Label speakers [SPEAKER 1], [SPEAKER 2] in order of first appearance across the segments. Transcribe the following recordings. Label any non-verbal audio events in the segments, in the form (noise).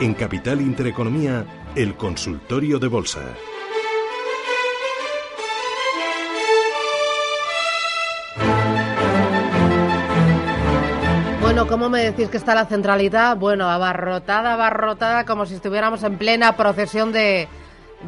[SPEAKER 1] En Capital Intereconomía, el consultorio de bolsa.
[SPEAKER 2] Bueno, ¿cómo me decís que está la centralidad? Bueno, abarrotada, abarrotada, como si estuviéramos en plena procesión de,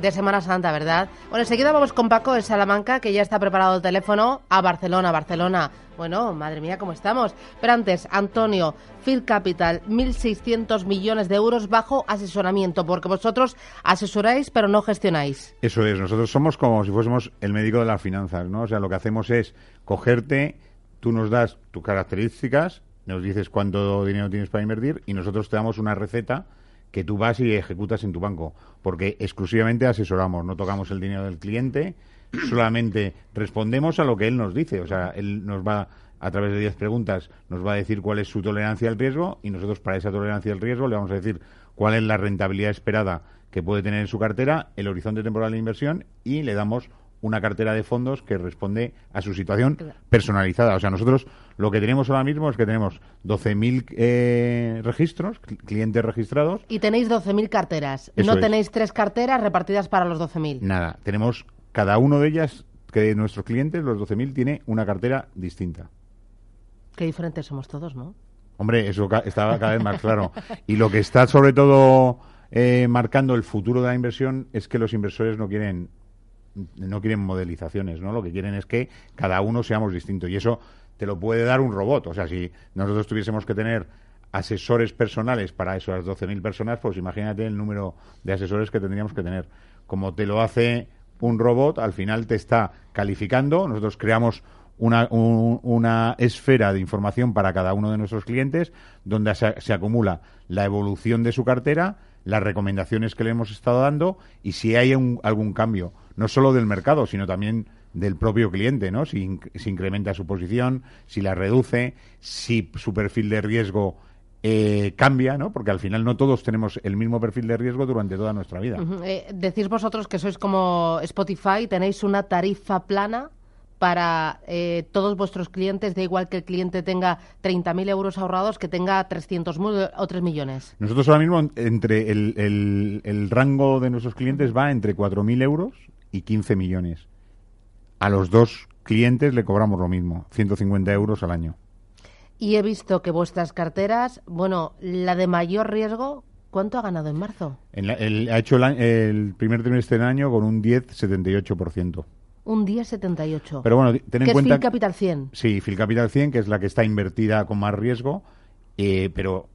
[SPEAKER 2] de Semana Santa, ¿verdad? Bueno, enseguida vamos con Paco de Salamanca, que ya está preparado el teléfono a Barcelona, Barcelona. Bueno, madre mía, ¿cómo estamos? Pero antes, Antonio, Phil Capital, 1.600 millones de euros bajo asesoramiento, porque vosotros asesoráis pero no gestionáis.
[SPEAKER 3] Eso es, nosotros somos como si fuésemos el médico de las finanzas, ¿no? O sea, lo que hacemos es cogerte, tú nos das tus características, nos dices cuánto dinero tienes para invertir y nosotros te damos una receta que tú vas y ejecutas en tu banco, porque exclusivamente asesoramos, no tocamos el dinero del cliente, solamente respondemos a lo que él nos dice, o sea, él nos va a través de 10 preguntas nos va a decir cuál es su tolerancia al riesgo y nosotros para esa tolerancia al riesgo le vamos a decir cuál es la rentabilidad esperada que puede tener en su cartera, el horizonte temporal de inversión y le damos una cartera de fondos que responde a su situación personalizada. O sea, nosotros lo que tenemos ahora mismo es que tenemos 12.000 eh, registros, clientes registrados.
[SPEAKER 2] Y tenéis 12.000 carteras. no tenéis tres carteras repartidas para los 12.000.
[SPEAKER 3] Nada, tenemos cada uno de ellas, que de nuestros clientes, los 12.000, tiene una cartera distinta.
[SPEAKER 2] Qué diferentes somos todos, ¿no?
[SPEAKER 3] Hombre, eso está cada vez más (laughs) claro. Y lo que está sobre todo eh, marcando el futuro de la inversión es que los inversores no quieren no quieren modelizaciones, ¿no? Lo que quieren es que cada uno seamos distintos y eso te lo puede dar un robot. O sea, si nosotros tuviésemos que tener asesores personales para esas 12.000 personas, pues imagínate el número de asesores que tendríamos que tener. Como te lo hace un robot, al final te está calificando. Nosotros creamos una, una esfera de información para cada uno de nuestros clientes donde se acumula la evolución de su cartera, las recomendaciones que le hemos estado dando y si hay algún cambio no solo del mercado, sino también del propio cliente, ¿no? Si, incrementa su posición, si la reduce, si su perfil de riesgo eh, cambia, ¿no? Porque al final no todos tenemos el mismo perfil de riesgo durante toda nuestra vida.
[SPEAKER 2] Eh, decís vosotros que sois como Spotify, tenéis una tarifa plana para eh, todos vuestros clientes, da igual que el cliente tenga 30.000 euros ahorrados que tenga 300.000 o 3 millones.
[SPEAKER 3] Nosotros ahora mismo, entre el, el, el rango de nuestros clientes va entre 4.000 euros y 15 millones. A los dos clientes le cobramos lo mismo, 150 euros al año.
[SPEAKER 2] Y he visto que vuestras carteras, bueno, la de mayor riesgo, ¿cuánto ha ganado en marzo?
[SPEAKER 3] ha hecho el, primer trimestre del año con un 10,78%.
[SPEAKER 2] Un 10,78.
[SPEAKER 3] Pero bueno, ten en cuenta.
[SPEAKER 2] Phil Capital 100.
[SPEAKER 3] Sí, Phil Capital 100, que es la que está invertida con más riesgo, eh, pero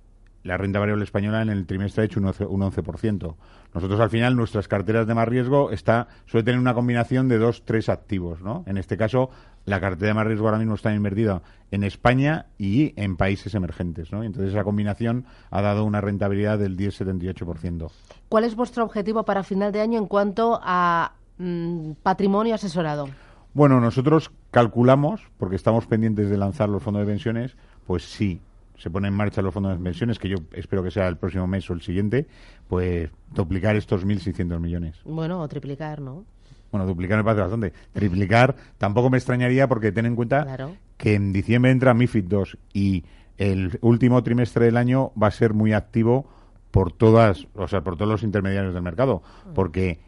[SPEAKER 3] la renta variable española en el trimestre ha hecho un 11%. Nosotros al final nuestras carteras de más riesgo está suele tener una combinación de dos, tres activos, ¿no? En este caso la cartera de más riesgo ahora mismo está invertida en España y en países emergentes, ¿no? Entonces esa combinación ha dado una rentabilidad del 10,78%.
[SPEAKER 2] ¿Cuál es vuestro objetivo para final de año en cuanto a mm, patrimonio asesorado?
[SPEAKER 3] Bueno, nosotros calculamos, porque estamos pendientes de lanzar los fondos de pensiones, pues sí, se pone en marcha los fondos de pensiones, que yo espero que sea el próximo mes o el siguiente, pues duplicar estos 1.600 millones.
[SPEAKER 2] Bueno, o triplicar, ¿no?
[SPEAKER 3] Bueno, duplicar me parece bastante. Triplicar tampoco me extrañaría porque ten en cuenta que en diciembre entra MIFID 2 y el último trimestre del año va a ser muy activo por todas, o sea, por todos los intermediarios del mercado, mm. porque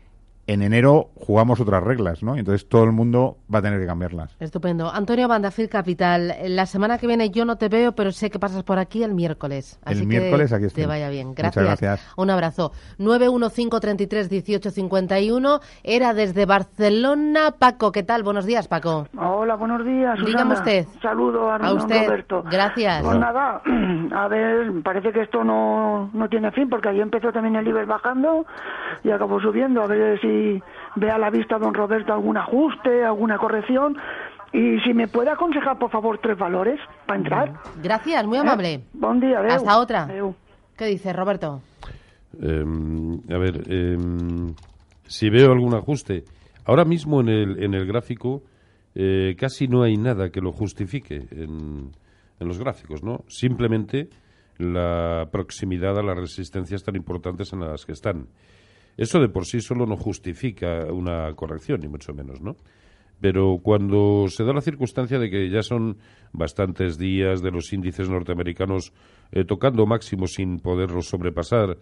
[SPEAKER 3] en enero jugamos otras reglas, ¿no? Entonces todo el mundo va a tener que cambiarlas.
[SPEAKER 2] Estupendo. Antonio Bandafil Capital, la semana que viene yo no te veo, pero sé que pasas por aquí el miércoles.
[SPEAKER 3] Así el miércoles aquí estoy.
[SPEAKER 2] Te vaya bien. Gracias.
[SPEAKER 3] Muchas gracias.
[SPEAKER 2] Un abrazo. 915331851 era desde Barcelona. Paco, ¿qué tal? Buenos días, Paco.
[SPEAKER 4] Hola, buenos días.
[SPEAKER 2] Dígame usted.
[SPEAKER 4] saludo a,
[SPEAKER 2] a usted.
[SPEAKER 4] Roberto.
[SPEAKER 2] Gracias.
[SPEAKER 4] Pues nada, (clears throat) a ver, parece que esto no, no tiene fin porque ahí empezó también el IBEX bajando y acabó subiendo. A ver si ve a la vista don Roberto algún ajuste, alguna corrección. Y si me puede aconsejar, por favor, tres valores para entrar.
[SPEAKER 2] Gracias, muy amable.
[SPEAKER 4] Eh, buen día,
[SPEAKER 2] Hasta otra. ¿Qué dice Roberto?
[SPEAKER 5] Em, a ver, em, si veo algún ajuste. Ahora mismo en el, en el gráfico eh, casi no hay nada que lo justifique en, en los gráficos, ¿no? Simplemente la proximidad a las resistencias tan importantes en las que están. Eso de por sí solo no justifica una corrección, ni mucho menos, ¿no? Pero cuando se da la circunstancia de que ya son bastantes días de los índices norteamericanos eh, tocando máximos sin poderlos sobrepasar,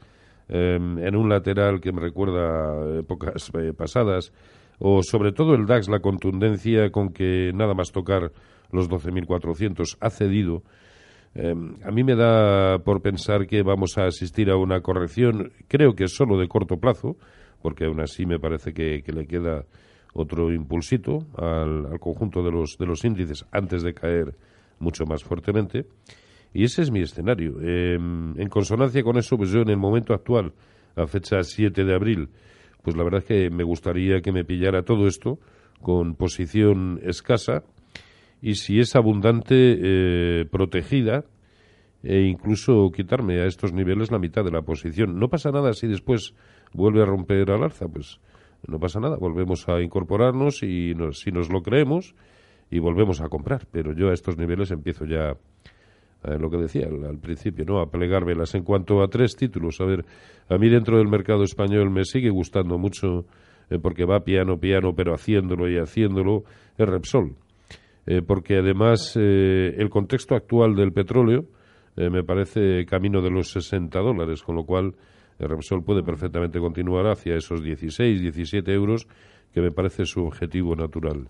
[SPEAKER 5] em, en un lateral que me recuerda épocas eh, pasadas, o sobre todo el DAX, la contundencia con que nada más tocar los 12.400 ha cedido, em, a mí me da por pensar que vamos a asistir a una corrección, creo que solo de corto plazo, porque aún así me parece que, le queda otro impulsito al, conjunto de los, de los índices antes de caer mucho más fuertemente. Y ese es mi escenario. Em, en consonancia con eso, pues yo en el momento actual, a fecha 7 de abril, pues la verdad es que me gustaría que me pillara todo esto con posición escasa y si es abundante, eh, protegida e incluso quitarme a estos niveles la mitad de la posición. No pasa nada si después vuelve a romper al alza, pues no pasa nada, volvemos a incorporarnos y si nos lo creemos y volvemos a comprar. Pero yo a estos niveles empiezo ya, eh, lo que decía al, principio, ¿no? a plegar velas. En cuanto a tres títulos, a ver, a mí dentro del mercado español me sigue gustando mucho, eh, porque va piano, piano, pero haciéndolo y haciéndolo, es Repsol. Eh, porque además el contexto actual del petróleo me parece camino de los 60 dólares, con lo cual Repsol puede perfectamente continuar hacia esos 16, 17 euros, que me parece su objetivo natural.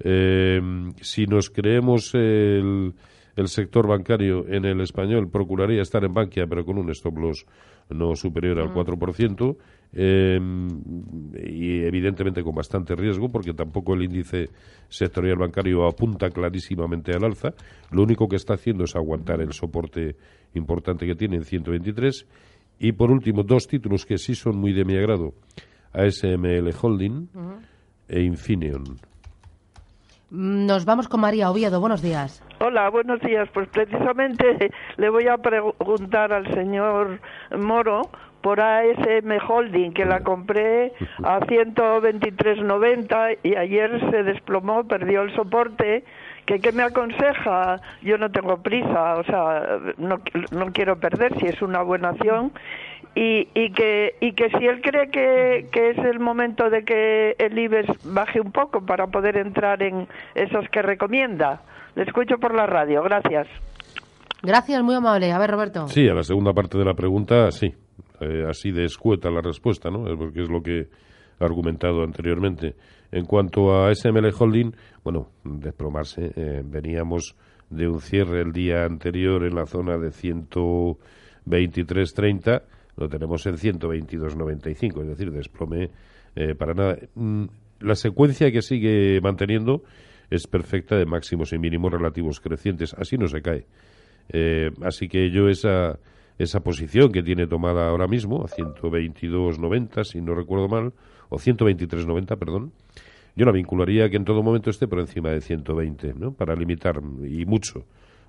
[SPEAKER 5] Eh, si nos creemos el, el, sector bancario en el español, procuraría estar en Bankia, pero con un stop loss no superior al 4%, eh, y evidentemente con bastante riesgo, porque tampoco el índice sectorial bancario apunta clarísimamente al alza. Lo único que está haciendo es aguantar el soporte importante que tiene en 123 y por último, dos títulos que sí son muy de mi agrado, ASML Holding e Infineon.
[SPEAKER 2] Nos vamos con María Oviedo. Buenos días.
[SPEAKER 6] Hola, buenos días. Pues precisamente (laughs) le voy a preguntar al señor Moro por ASM Holding, que la compré a 123.90 y ayer se desplomó, perdió el soporte ¿Que, ¿Qué me aconseja? Yo no tengo prisa, o sea, no, no quiero perder si es una buena acción. Y, y, que, y que si él cree que, que es el momento de que el IBEX baje un poco para poder entrar en esos que recomienda. Le escucho por la radio, gracias.
[SPEAKER 2] Gracias, muy amable. A ver, Roberto.
[SPEAKER 5] Sí, a la segunda parte de la pregunta, sí. Eh, así de escueta la respuesta, ¿no? Porque es lo que he argumentado anteriormente. En cuanto a SML Holding, bueno, desplomarse, eh, veníamos de un cierre el día anterior en la zona de 123.30, lo tenemos en 122.95, es decir, desplome eh, para nada. Mm, la secuencia que sigue manteniendo es perfecta de máximos y mínimos relativos crecientes, así no se cae. Eh, así que yo esa, esa posición que tiene tomada ahora mismo, a 122.90, si no recuerdo mal, o 123.90, perdón, yo la vincularía que en todo momento esté por encima de 120, ¿no? Para limitar y mucho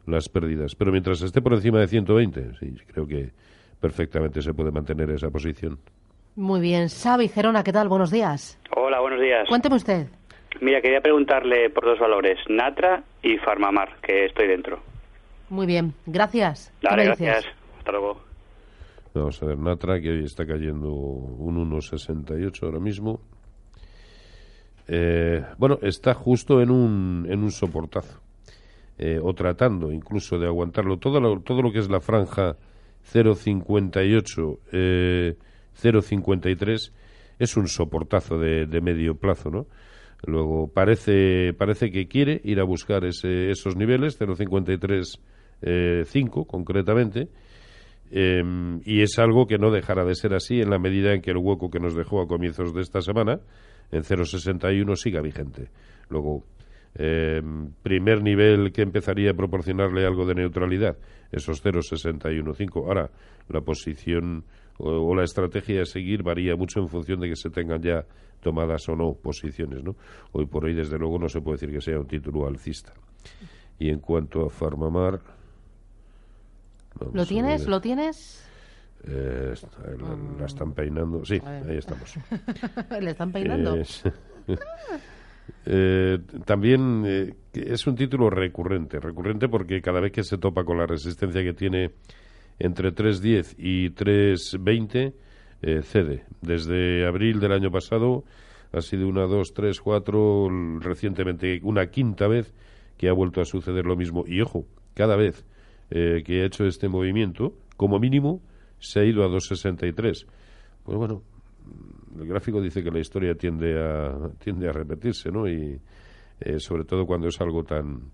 [SPEAKER 5] las pérdidas. Pero mientras esté por encima de 120, sí, creo que perfectamente se puede mantener esa posición.
[SPEAKER 2] Muy bien. Xavi Gerona, ¿qué tal? Buenos días.
[SPEAKER 7] Hola, buenos días.
[SPEAKER 2] Cuénteme usted.
[SPEAKER 7] Mira, quería preguntarle por dos valores, Natra y Farmamar, que estoy dentro.
[SPEAKER 2] Muy bien, gracias.
[SPEAKER 7] Dale, gracias.
[SPEAKER 5] Vamos a ver, Natra, que hoy está cayendo un 1,68 ahora mismo. Eh, bueno, está justo en un, en un soportazo. Eh, o tratando incluso de aguantarlo. Todo lo, todo lo que es la franja 0,58, eh, 0,53 es un soportazo de, de, medio plazo, ¿no? Luego parece, parece que quiere ir a buscar ese, esos niveles, 0,53, eh, 5 concretamente, Em, y es algo que no dejará de ser así en la medida en que el hueco que nos dejó a comienzos de esta semana, en 0,61, siga vigente. Luego, em, primer nivel que empezaría a proporcionarle algo de neutralidad, esos 0,61,5. Ahora, la posición o, la estrategia a seguir varía mucho en función de que se tengan ya tomadas o no posiciones. ¿no? Hoy por hoy, desde luego, no se puede decir que sea un título alcista. Y en cuanto a Farmamar
[SPEAKER 2] ¿Lo tienes? ¿Lo tienes?
[SPEAKER 5] Eh, la, están peinando. Sí, ahí estamos. (laughs)
[SPEAKER 2] ¿Le están peinando? (laughs)
[SPEAKER 5] Eh, también eh, es un título recurrente. Recurrente porque cada vez que se topa con la resistencia que tiene entre 3.10 y 3.20, cede. Desde abril del año pasado ha sido una, dos, tres, cuatro, recientemente una quinta vez que ha vuelto a suceder lo mismo. Y ojo, cada vez eh, que ha hecho este movimiento, como mínimo, se ha ido a 2,63. Pues bueno, el gráfico dice que la historia tiende a, tiende a repetirse, ¿no? Y eh, sobre todo cuando es algo tan,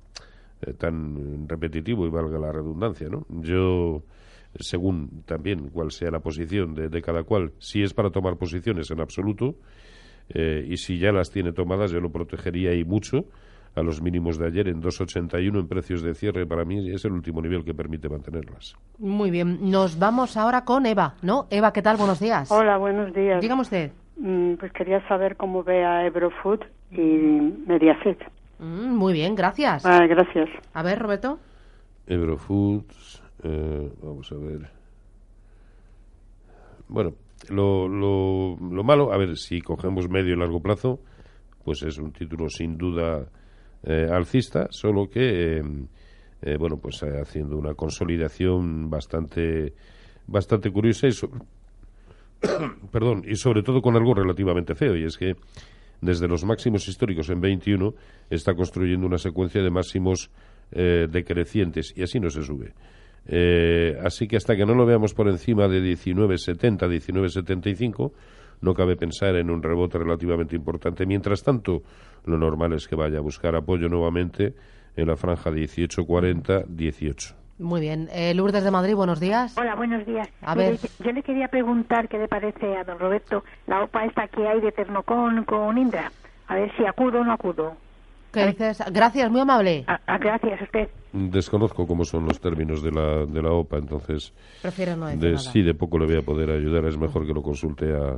[SPEAKER 5] eh, tan repetitivo y valga la redundancia, ¿no? Yo, según también cuál sea la posición de, de cada cual, si es para tomar posiciones en absoluto, eh, y si ya las tiene tomadas, yo lo protegería y mucho a los mínimos de ayer en 2,81 en precios de cierre. Para mí es el último nivel que permite mantenerlas.
[SPEAKER 2] Muy bien, nos vamos ahora con Eva, ¿no? Eva, ¿qué tal? Buenos días.
[SPEAKER 8] Hola, buenos días.
[SPEAKER 2] Dígame usted.
[SPEAKER 8] Mm, Pues quería saber cómo ve a Ebrofood y Mediaset.
[SPEAKER 2] Mm, muy bien, gracias.
[SPEAKER 8] Ah, gracias.
[SPEAKER 2] A ver, Roberto.
[SPEAKER 5] Eurofoods, eh, vamos a ver. Bueno, lo, lo, lo malo, a ver, si cogemos medio y largo plazo, pues es un título sin duda eh, alcista, solo que, eh, eh, bueno, pues haciendo una consolidación bastante, bastante curiosa y, (coughs) perdón, y sobre todo con algo relativamente feo, y es que desde los máximos históricos en 21 está construyendo una secuencia de máximos decrecientes y así no se sube. Así que hasta que no lo veamos por encima de 19,70, 19,75, no cabe pensar en un rebote relativamente importante. Mientras tanto, lo normal es que vaya a buscar apoyo nuevamente en la franja 18,40, 18.
[SPEAKER 2] Muy bien. Eh, Lourdes de Madrid, buenos días.
[SPEAKER 9] Hola, buenos días.
[SPEAKER 2] A
[SPEAKER 9] Mire,
[SPEAKER 2] ver.
[SPEAKER 9] Yo le quería preguntar qué le parece a don Roberto la OPA esta que hay de Ternocón con Indra. A ver si acudo o no acudo.
[SPEAKER 2] ¿Qué dices? Gracias, muy amable.
[SPEAKER 9] Gracias, usted.
[SPEAKER 5] Desconozco cómo son los términos de la, de la OPA, entonces
[SPEAKER 2] Prefiero no decir
[SPEAKER 5] de,
[SPEAKER 2] nada.
[SPEAKER 5] sí, de poco le voy a poder ayudar. Es mejor que lo consulte a,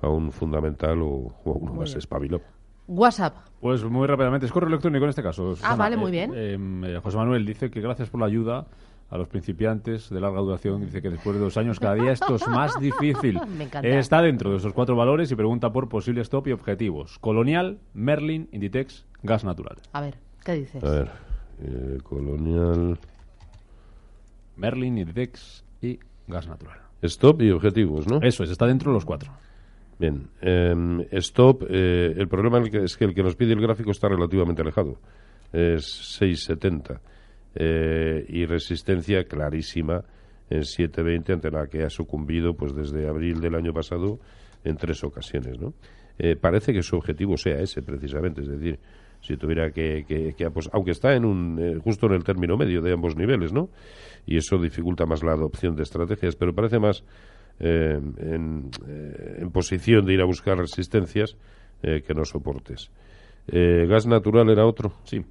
[SPEAKER 5] a un fundamental o, o a uno más espabilado.
[SPEAKER 2] WhatsApp.
[SPEAKER 10] Pues muy rápidamente, es correo electrónico en este caso.
[SPEAKER 2] Ah, vale, muy
[SPEAKER 10] Eh,
[SPEAKER 2] bien.
[SPEAKER 10] eh, eh, José Manuel dice que gracias por la ayuda a los principiantes de larga duración. Dice que después de dos años cada día esto es más (laughs) difícil.
[SPEAKER 2] Me encanta.
[SPEAKER 10] Eh, está dentro de esos cuatro valores y pregunta por posibles stop y objetivos. Colonial, Merlin, Inditex, gas natural.
[SPEAKER 2] A ver, ¿qué dices?
[SPEAKER 5] A ver, eh, Colonial.
[SPEAKER 10] Merlin, Inditex y gas natural.
[SPEAKER 5] Stop y objetivos, ¿no?
[SPEAKER 10] Eso es, está dentro de los cuatro.
[SPEAKER 5] Bien, em, stop, eh, el problema es que- el que nos pide el gráfico está relativamente alejado, es 6,70 eh, y resistencia clarísima en 7,20 ante la que ha sucumbido pues desde abril del año pasado en tres ocasiones, ¿no? Eh, parece que su objetivo sea ese precisamente, es decir, si tuviera que, que- que apos- aunque está en un eh, justo en el término medio de ambos niveles, ¿no? Y eso dificulta más la adopción de estrategias, pero parece más eh, en, eh, en posición de ir a buscar resistencias eh, que no soportes. Eh, gas natural era otro.
[SPEAKER 10] Sí.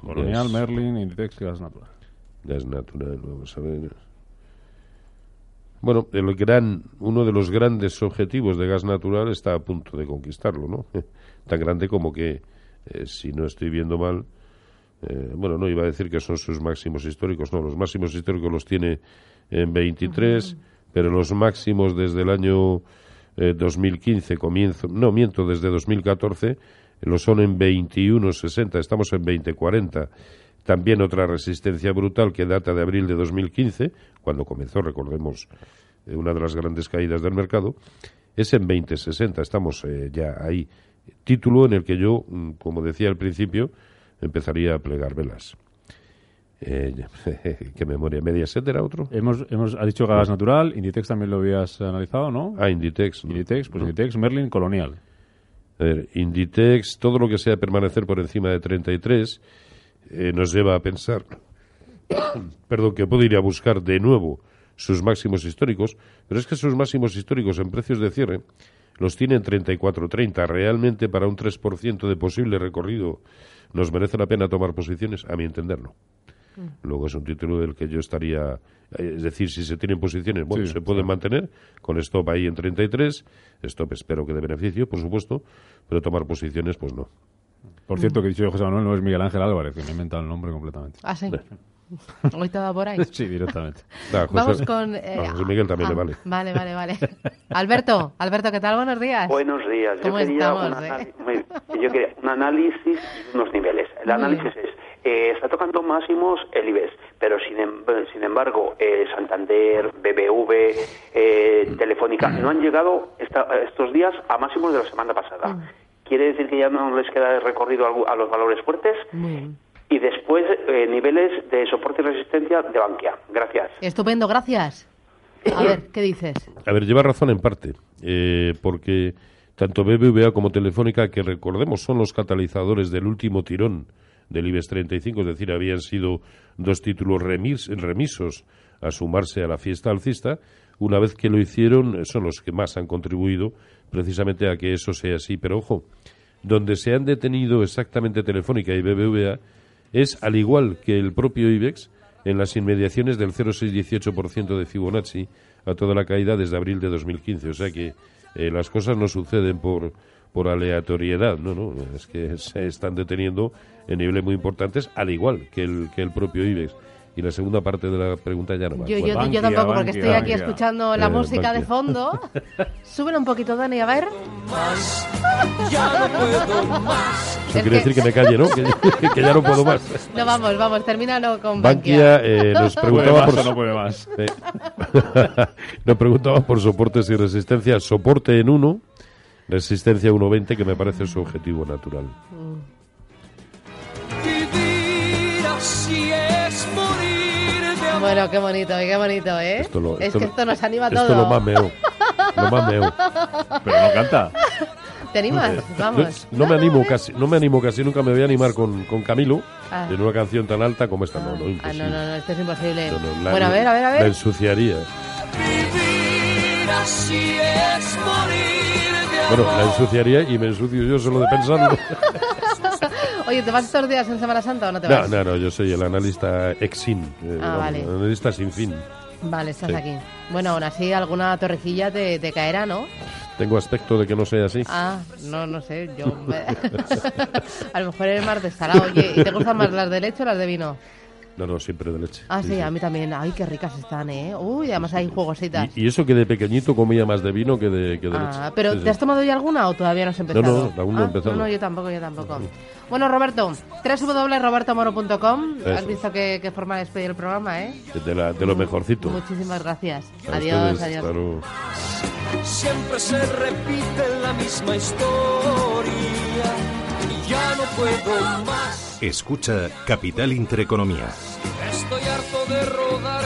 [SPEAKER 10] Colonial,
[SPEAKER 5] Gas-
[SPEAKER 10] Merlin, Inditex y gas natural.
[SPEAKER 5] Gas natural, vamos a ver. Bueno, el gran, uno de los grandes objetivos de gas natural está a punto de conquistarlo, ¿no? (laughs) Tan grande como que, eh, si no estoy viendo mal, eh, bueno, no iba a decir que son sus máximos históricos, no, los máximos históricos los tiene en 23, pero los máximos desde el año eh, 2015, comienzo, no, miento, desde 2014, lo son en 21,60, estamos en 20,40. También otra resistencia brutal que data de abril de 2015, cuando comenzó, recordemos, eh, una de las grandes caídas del mercado, es en 2060. Estamos eh, ya ahí. Título en el que yo, mm, como decía al principio, empezaría a plegar velas. Eh, (laughs) ¿Qué memoria? ¿Mediaset era otro?
[SPEAKER 10] Hemos, hemos, ha dicho gas natural, Inditex también lo habías analizado, ¿no?
[SPEAKER 5] Ah, Inditex. ¿no?
[SPEAKER 10] Inditex, pues
[SPEAKER 5] No.
[SPEAKER 10] Inditex, Merlin, Colonial.
[SPEAKER 5] A ver, Inditex, todo lo que sea permanecer por encima de 33, eh, nos lleva a pensar, (coughs) perdón, que puede ir a buscar de nuevo sus máximos históricos, pero es que sus máximos históricos en precios de cierre los tiene en 34.30. Realmente para un 3% de posible recorrido nos merece la pena tomar posiciones, a mi entender no. Luego es un título del que yo estaría, eh, es decir, si se tienen posiciones, bueno,
[SPEAKER 10] Sí,
[SPEAKER 5] se pueden
[SPEAKER 10] sí.
[SPEAKER 5] mantener con stop ahí en 33, stop espero que de beneficio, por supuesto, pero tomar posiciones, pues no.
[SPEAKER 10] Por cierto, que he dicho yo, José Manuel, no es Miguel Ángel Álvarez, que me he inventado el nombre completamente.
[SPEAKER 2] Ah, sí. (laughs) Hoy te por ahí. (laughs)
[SPEAKER 10] Sí, directamente.
[SPEAKER 5] Ah, José-
[SPEAKER 2] Vamos con... eh,
[SPEAKER 5] a José Miguel también
[SPEAKER 2] ah,
[SPEAKER 5] le vale.
[SPEAKER 2] Vale, vale, vale. (laughs) Alberto, Alberto, ¿qué tal? Buenos días.
[SPEAKER 7] Buenos días. Yo
[SPEAKER 2] ¿Cómo
[SPEAKER 7] quería,
[SPEAKER 2] estamos, eh?
[SPEAKER 7] anali- muy- yo quería un análisis y unos niveles. El análisis es, eh, está tocando máximos el IBEX, pero sin, em- sin embargo eh, Santander, BBV, eh, Telefónica no han llegado esta- estos días a máximos de la semana pasada.
[SPEAKER 2] Mm.
[SPEAKER 7] ¿Quiere decir que ya no les queda recorrido a los valores fuertes? Y después eh, niveles de soporte y resistencia de Bankia. Gracias.
[SPEAKER 2] Estupendo, gracias. A ver, ¿qué dices?
[SPEAKER 5] A ver, lleva razón en parte, eh, porque tanto BBVA como Telefónica, que recordemos son los catalizadores del último tirón del IBEX 35, es decir, habían sido dos títulos remis- remisos a sumarse a la fiesta alcista, una vez que lo hicieron, eh, son los que más han contribuido precisamente a que eso sea así. Pero ojo, donde se han detenido exactamente Telefónica y BBVA es, al igual que el propio IBEX, en las inmediaciones del 0,618% de Fibonacci a toda la caída desde abril de 2015. O sea que eh, las cosas no suceden por, por aleatoriedad, no, no, es que (laughs) se están deteniendo en niveles muy importantes, al igual que el, que el propio IBEX. Y la segunda parte de la pregunta ya no me
[SPEAKER 2] Yo, yo,
[SPEAKER 5] acuerdo.
[SPEAKER 2] yo tampoco, porque estoy aquí
[SPEAKER 5] Bankia.
[SPEAKER 2] escuchando la
[SPEAKER 5] Eh,
[SPEAKER 2] música de
[SPEAKER 5] Bankia.
[SPEAKER 2] fondo. (laughs) Súbela un poquito, Dani, a ver.
[SPEAKER 11] Ya no puedo más.
[SPEAKER 5] Eso
[SPEAKER 2] Es
[SPEAKER 5] quiere
[SPEAKER 2] que-
[SPEAKER 5] decir que me calle, ¿no? Que, (laughs) que ya no puedo más.
[SPEAKER 2] No, vamos, vamos, termínalo con
[SPEAKER 5] Bankia
[SPEAKER 2] Bankia.
[SPEAKER 5] eh, nos
[SPEAKER 10] Puede
[SPEAKER 5] preguntaba
[SPEAKER 10] más
[SPEAKER 5] por
[SPEAKER 10] o no puede más.
[SPEAKER 5] Eh, nos preguntaba por soportes y resistencia. Soporte en 1, resistencia 1.20, que me parece su objetivo natural.
[SPEAKER 2] Bueno, qué bonito, qué bonito, ¿eh?
[SPEAKER 5] Esto lo-
[SPEAKER 2] es
[SPEAKER 5] esto
[SPEAKER 2] que
[SPEAKER 5] lo-
[SPEAKER 2] esto nos anima
[SPEAKER 5] Esto
[SPEAKER 2] todo.
[SPEAKER 5] lo más meo. Lo más meo.
[SPEAKER 10] Pero no canta.
[SPEAKER 2] ¿Te animas? Vamos.
[SPEAKER 5] No, no me animo casi, no me animo casi nunca me voy a animar con, con Camilo
[SPEAKER 2] Ah.
[SPEAKER 5] en una canción tan alta como esta. No, no,
[SPEAKER 2] Ah,
[SPEAKER 5] imposible.
[SPEAKER 2] no, no, no, esto es imposible.
[SPEAKER 5] No, no, la-
[SPEAKER 2] bueno, a ver, a ver, a
[SPEAKER 5] La
[SPEAKER 2] ver.
[SPEAKER 5] ensuciaría.
[SPEAKER 11] Vivir así es morir.
[SPEAKER 5] Bueno, la ensuciaría y me ensucio yo solo de pensarlo. (laughs)
[SPEAKER 2] Oye, ¿te vas estos días en Semana Santa o no te
[SPEAKER 5] No,
[SPEAKER 2] vas?
[SPEAKER 5] no, no, yo soy el analista exin. eh,
[SPEAKER 2] Ah, vale.
[SPEAKER 5] el analista sin fin.
[SPEAKER 2] Vale, estás
[SPEAKER 5] Sí.
[SPEAKER 2] aquí. Bueno, aún así alguna torrejilla te, te caerá, ¿no?
[SPEAKER 5] Tengo aspecto de que no sea así.
[SPEAKER 2] Ah, no, no sé, yo... (laughs) (laughs) a lo mejor eres más de salado. Oye, ¿y te gustan más las de leche o las de vino?
[SPEAKER 5] No, no, siempre de leche.
[SPEAKER 2] Ah, sí, a mí también. Ay, qué ricas están, ¿eh? Uy, además hay jugositas.
[SPEAKER 5] Y, y eso que de pequeñito comía más de vino que de, que de leche.
[SPEAKER 2] Ah, pero
[SPEAKER 5] Sí, sí.
[SPEAKER 2] ¿te has tomado ya alguna o todavía no has empezado?
[SPEAKER 5] No, no, aún no he
[SPEAKER 2] Ah,
[SPEAKER 5] empezado.
[SPEAKER 2] No, no, yo tampoco, yo tampoco. Bueno, Roberto, www.robertomoro.com. Has visto qué, qué forma de despedir el programa, ¿eh?
[SPEAKER 5] De, la- de lo mejorcito.
[SPEAKER 2] Muchísimas gracias.
[SPEAKER 5] A
[SPEAKER 2] adiós,
[SPEAKER 5] ustedes,
[SPEAKER 2] adiós.
[SPEAKER 11] Siempre se repite la misma historia. Y ya no puedo más.
[SPEAKER 1] Escucha Capital Intereconomía.
[SPEAKER 11] Estoy harto de rodar